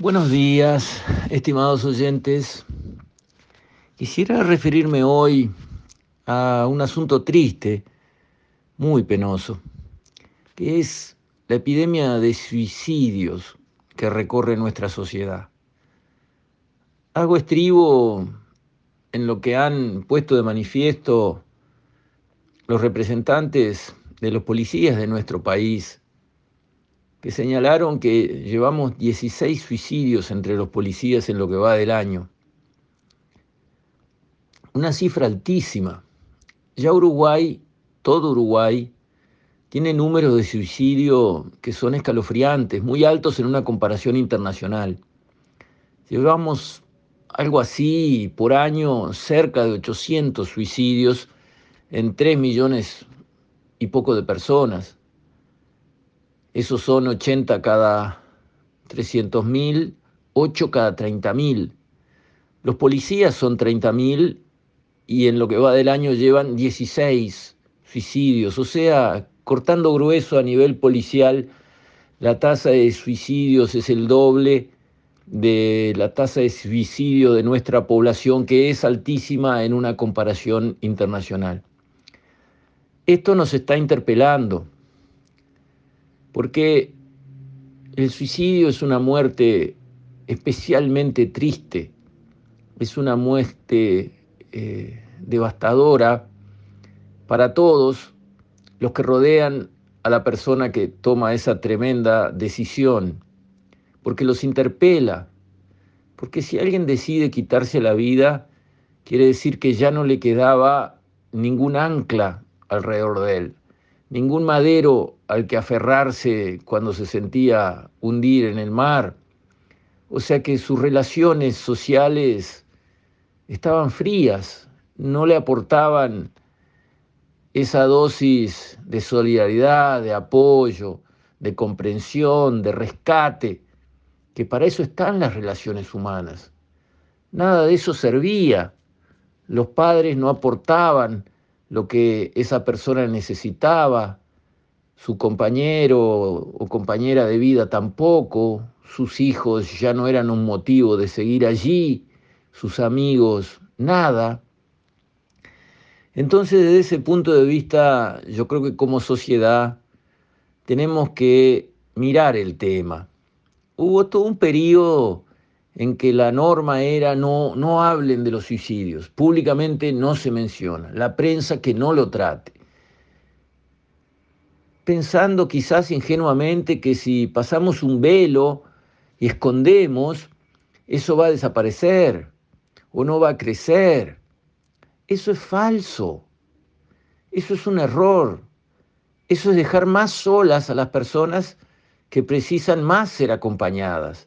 Buenos días, estimados oyentes. Quisiera referirme hoy a un asunto triste, muy penoso, que es la epidemia de suicidios que recorre nuestra sociedad. Hago estribo en lo que han puesto de manifiesto los representantes de los policías de nuestro país que señalaron que llevamos 16 suicidios entre los policías en lo que va del año. Una cifra altísima. Ya Uruguay, todo Uruguay, tiene números de suicidio que son escalofriantes, muy altos en una comparación internacional. Llevamos algo así por año, cerca de 800 suicidios en 3 millones y poco de personas. Esos son 80 cada 300 mil, 8 cada 30 mil. Los policías son 30 mil y en lo que va del año llevan 16 suicidios. O sea, cortando grueso a nivel policial, la tasa de suicidios es el doble de la tasa de suicidio de nuestra población, que es altísima en una comparación internacional. Esto nos está interpelando porque el suicidio es una muerte especialmente triste, es una muerte eh, devastadora para todos los que rodean a la persona que toma esa tremenda decisión, porque los interpela, porque si alguien decide quitarse la vida, quiere decir que ya no le quedaba ningún ancla alrededor de él ningún madero al que aferrarse cuando se sentía hundir en el mar. O sea que sus relaciones sociales estaban frías, no le aportaban esa dosis de solidaridad, de apoyo, de comprensión, de rescate, que para eso están las relaciones humanas. Nada de eso servía. Los padres no aportaban lo que esa persona necesitaba, su compañero o compañera de vida tampoco, sus hijos ya no eran un motivo de seguir allí, sus amigos, nada. Entonces, desde ese punto de vista, yo creo que como sociedad tenemos que mirar el tema. Hubo todo un periodo en que la norma era no, no hablen de los suicidios, públicamente no se menciona, la prensa que no lo trate, pensando quizás ingenuamente que si pasamos un velo y escondemos, eso va a desaparecer o no va a crecer. Eso es falso, eso es un error, eso es dejar más solas a las personas que precisan más ser acompañadas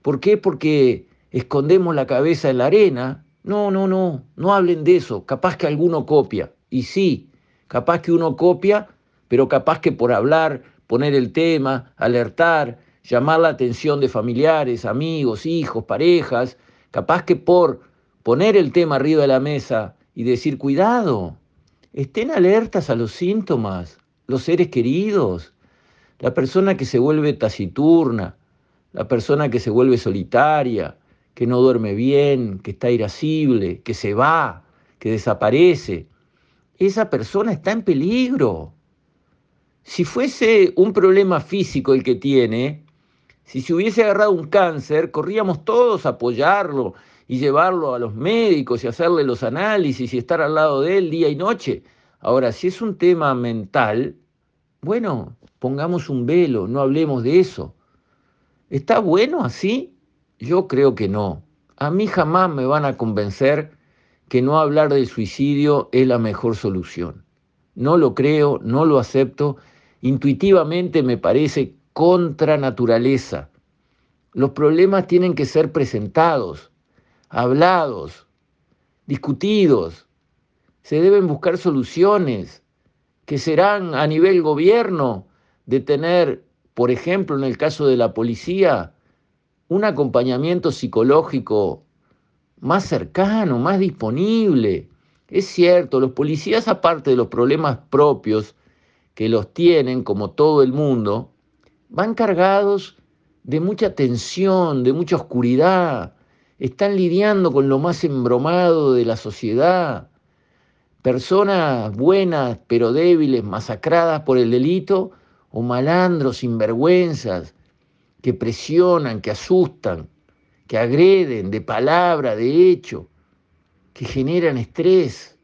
¿Por qué? Porque escondemos la cabeza en la arena. No, no, no, no hablen de eso. Capaz que alguno copia. Y sí, capaz que uno copia, pero capaz que por hablar, poner el tema, alertar, llamar la atención de familiares, amigos, hijos, parejas, capaz que por poner el tema arriba de la mesa y decir, cuidado, estén alertas a los síntomas, los seres queridos, la persona que se vuelve taciturna, la persona que se vuelve solitaria, que no duerme bien, que está irascible, que se va, que desaparece, esa persona está en peligro. Si fuese un problema físico el que tiene, si se hubiese agarrado un cáncer, corríamos todos a apoyarlo y llevarlo a los médicos y hacerle los análisis y estar al lado de él día y noche. Ahora, si es un tema mental, bueno, pongamos un velo, no hablemos de eso. ¿Está bueno así? Yo creo que no. A mí jamás me van a convencer que no hablar del suicidio es la mejor solución. No lo creo, no lo acepto. Intuitivamente me parece contra naturaleza. Los problemas tienen que ser presentados, hablados, discutidos. Se deben buscar soluciones que serán a nivel gobierno de tener por ejemplo, en el caso de la policía, un acompañamiento psicológico más cercano, más disponible. Es cierto, los policías, aparte de los problemas propios que los tienen, como todo el mundo, van cargados de mucha tensión, de mucha oscuridad. Están lidiando con lo más embromado de la sociedad. Personas buenas pero débiles, masacradas por el delito, o malandros, sinvergüenzas, que presionan, que asustan, que agreden de palabra, de hecho, que generan estrés,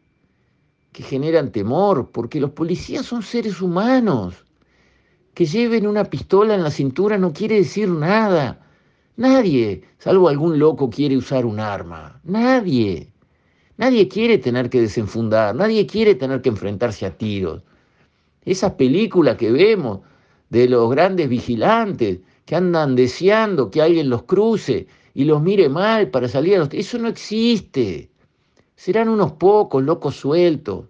que generan temor, porque los policías son seres humanos. Que lleven una pistola en la cintura no quiere decir nada. Nadie, salvo algún loco, quiere usar un arma. Nadie. Nadie quiere tener que desenfundar, nadie quiere tener que enfrentarse a tiros. Esas películas que vemos de los grandes vigilantes que andan deseando que alguien los cruce y los mire mal para salir a los... Eso no existe. Serán unos pocos locos sueltos.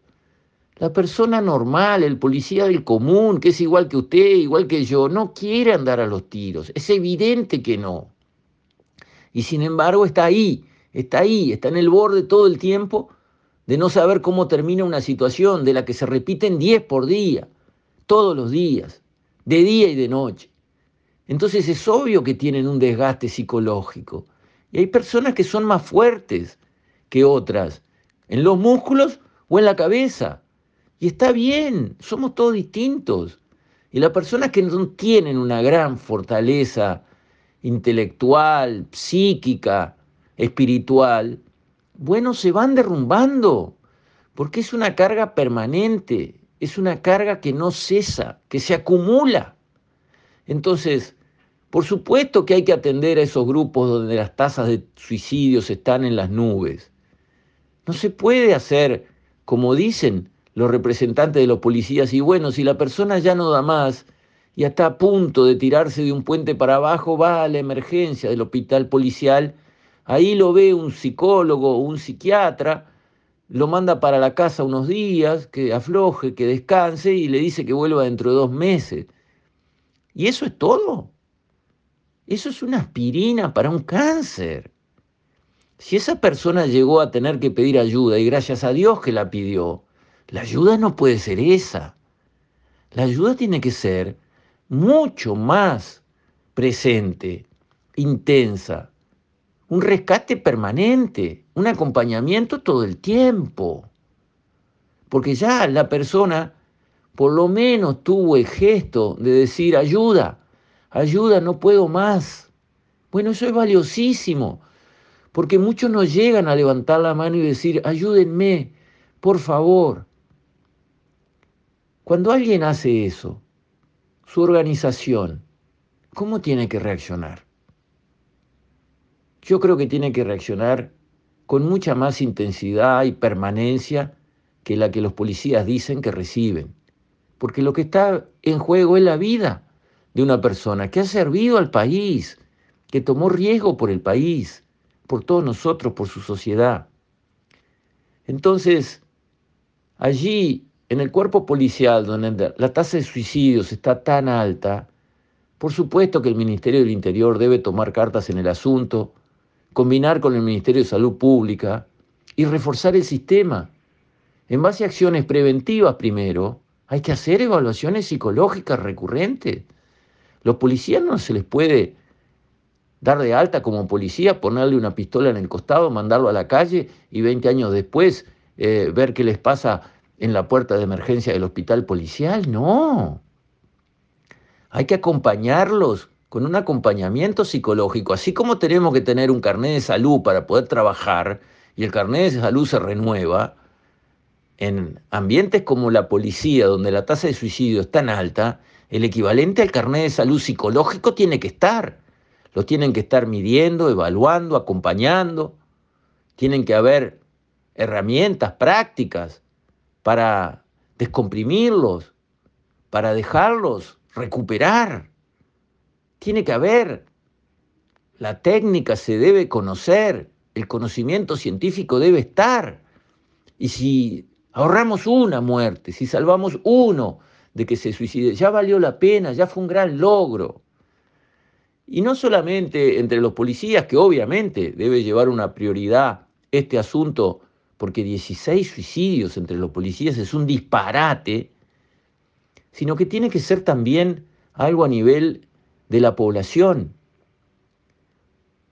La persona normal, el policía del común, que es igual que usted, igual que yo, no quiere andar a los tiros. Es evidente que no. Y sin embargo está ahí, está ahí, está en el borde todo el tiempo de no saber cómo termina una situación de la que se repiten 10 por día, todos los días, de día y de noche. Entonces es obvio que tienen un desgaste psicológico. Y hay personas que son más fuertes que otras, en los músculos o en la cabeza. Y está bien, somos todos distintos. Y las personas que no tienen una gran fortaleza intelectual, psíquica, espiritual, bueno, se van derrumbando, porque es una carga permanente, es una carga que no cesa, que se acumula. Entonces, por supuesto que hay que atender a esos grupos donde las tasas de suicidios están en las nubes. No se puede hacer, como dicen los representantes de los policías, y bueno, si la persona ya no da más y está a punto de tirarse de un puente para abajo, va a la emergencia del hospital policial, ahí lo ve un psicólogo o un psiquiatra, lo manda para la casa unos días, que afloje, que descanse y le dice que vuelva dentro de dos meses. ¿Y eso es todo? Eso es una aspirina para un cáncer. Si esa persona llegó a tener que pedir ayuda y gracias a Dios que la pidió, la ayuda no puede ser esa. La ayuda tiene que ser mucho más presente, intensa, un rescate permanente, un acompañamiento todo el tiempo. Porque ya la persona por lo menos tuvo el gesto de decir, ayuda, ayuda, no puedo más. Bueno, eso es valiosísimo, porque muchos no llegan a levantar la mano y decir, ayúdenme, por favor. Cuando alguien hace eso, su organización, ¿cómo tiene que reaccionar? Yo creo que tiene que reaccionar con mucha más intensidad y permanencia que la que los policías dicen que reciben porque lo que está en juego es la vida de una persona que ha servido al país, que tomó riesgo por el país, por todos nosotros, por su sociedad. Entonces, allí, en el cuerpo policial, donde la tasa de suicidios está tan alta, por supuesto que el Ministerio del Interior debe tomar cartas en el asunto, combinar con el Ministerio de Salud Pública y reforzar el sistema en base a acciones preventivas primero, hay que hacer evaluaciones psicológicas recurrentes. Los policías no se les puede dar de alta como policía, ponerle una pistola en el costado, mandarlo a la calle y 20 años después eh, ver qué les pasa en la puerta de emergencia del hospital policial. No. Hay que acompañarlos con un acompañamiento psicológico, así como tenemos que tener un carnet de salud para poder trabajar y el carnet de salud se renueva, en ambientes como la policía, donde la tasa de suicidio es tan alta, el equivalente al carnet de salud psicológico tiene que estar. Lo tienen que estar midiendo, evaluando, acompañando. Tienen que haber herramientas prácticas para descomprimirlos, para dejarlos recuperar. Tiene que haber. La técnica se debe conocer, el conocimiento científico debe estar. Y si ahorramos una muerte, si salvamos uno de que se suicide, ya valió la pena, ya fue un gran logro. Y no solamente entre los policías, que obviamente debe llevar una prioridad este asunto, porque 16 suicidios entre los policías es un disparate, sino que tiene que ser también algo a nivel de la población,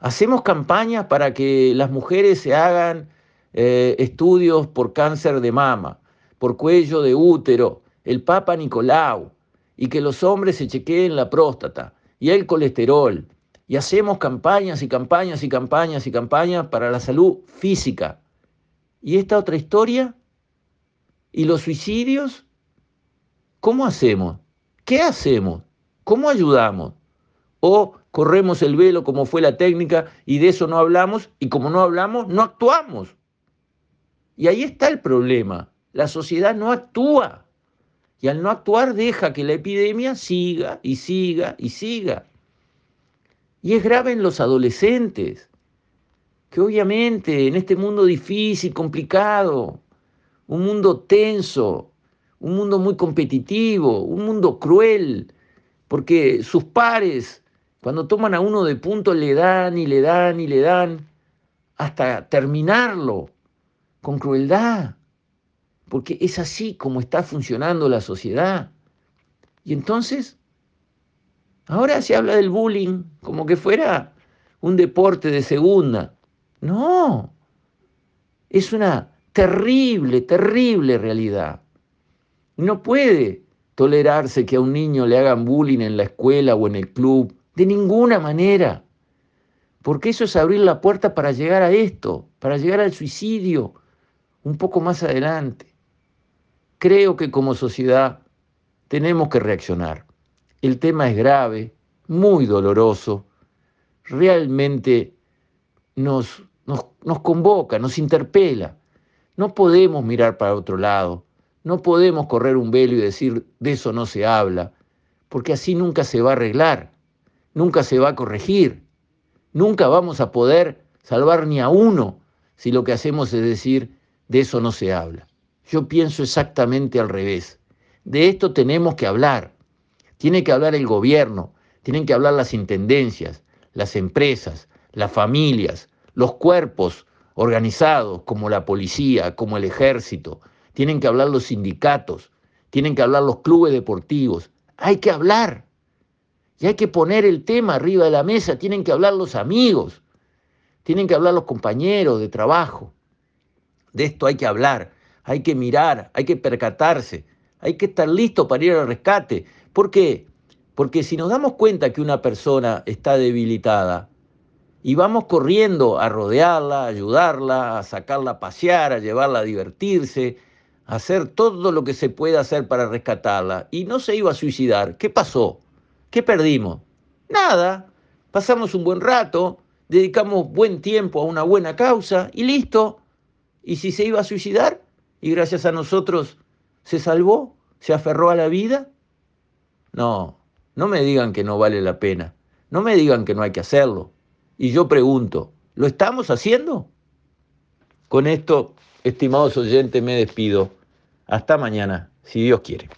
Hacemos campañas para que las mujeres se hagan eh, estudios por cáncer de mama, por cuello de útero, el Papa Nicolau, y que los hombres se chequeen la próstata y el colesterol. Y hacemos campañas y campañas y campañas y campañas para la salud física. ¿Y esta otra historia? ¿Y los suicidios? ¿Cómo hacemos? ¿Qué hacemos? ¿Cómo ayudamos? O corremos el velo como fue la técnica y de eso no hablamos y como no hablamos, no actuamos. Y ahí está el problema. La sociedad no actúa. Y al no actuar deja que la epidemia siga y siga y siga. Y es grave en los adolescentes, que obviamente en este mundo difícil, complicado, un mundo tenso, un mundo muy competitivo, un mundo cruel, porque sus pares, cuando toman a uno de punto, le dan y le dan y le dan hasta terminarlo con crueldad, porque es así como está funcionando la sociedad. Y entonces, ahora se habla del bullying como que fuera un deporte de segunda. No, es una terrible, terrible realidad. No puede tolerarse que a un niño le hagan bullying en la escuela o en el club, de ninguna manera. Porque eso es abrir la puerta para llegar a esto, para llegar al suicidio, un poco más adelante. Creo que como sociedad tenemos que reaccionar. El tema es grave, muy doloroso, realmente nos, nos, nos convoca, nos interpela. No podemos mirar para otro lado, no podemos correr un velo y decir de eso no se habla, porque así nunca se va a arreglar, nunca se va a corregir, nunca vamos a poder salvar ni a uno si lo que hacemos es decir de eso no se habla. Yo pienso exactamente al revés. De esto tenemos que hablar. Tiene que hablar el gobierno, tienen que hablar las intendencias, las empresas, las familias, los cuerpos organizados como la policía, como el ejército, tienen que hablar los sindicatos, tienen que hablar los clubes deportivos. Hay que hablar. Y hay que poner el tema arriba de la mesa, tienen que hablar los amigos, tienen que hablar los compañeros de trabajo. De esto hay que hablar, hay que mirar, hay que percatarse, hay que estar listo para ir al rescate. ¿Por qué? Porque si nos damos cuenta que una persona está debilitada y vamos corriendo a rodearla, a ayudarla, a sacarla a pasear, a llevarla a divertirse, a hacer todo lo que se pueda hacer para rescatarla y no se iba a suicidar, ¿qué pasó? ¿Qué perdimos? Nada. Pasamos un buen rato, dedicamos buen tiempo a una buena causa y listo. ¿Y si se iba a suicidar? Y gracias a nosotros se salvó, se aferró a la vida. No, no me digan que no vale la pena. No me digan que no hay que hacerlo. Y yo pregunto, ¿lo estamos haciendo? Con esto, estimados oyentes, me despido. Hasta mañana, si Dios quiere.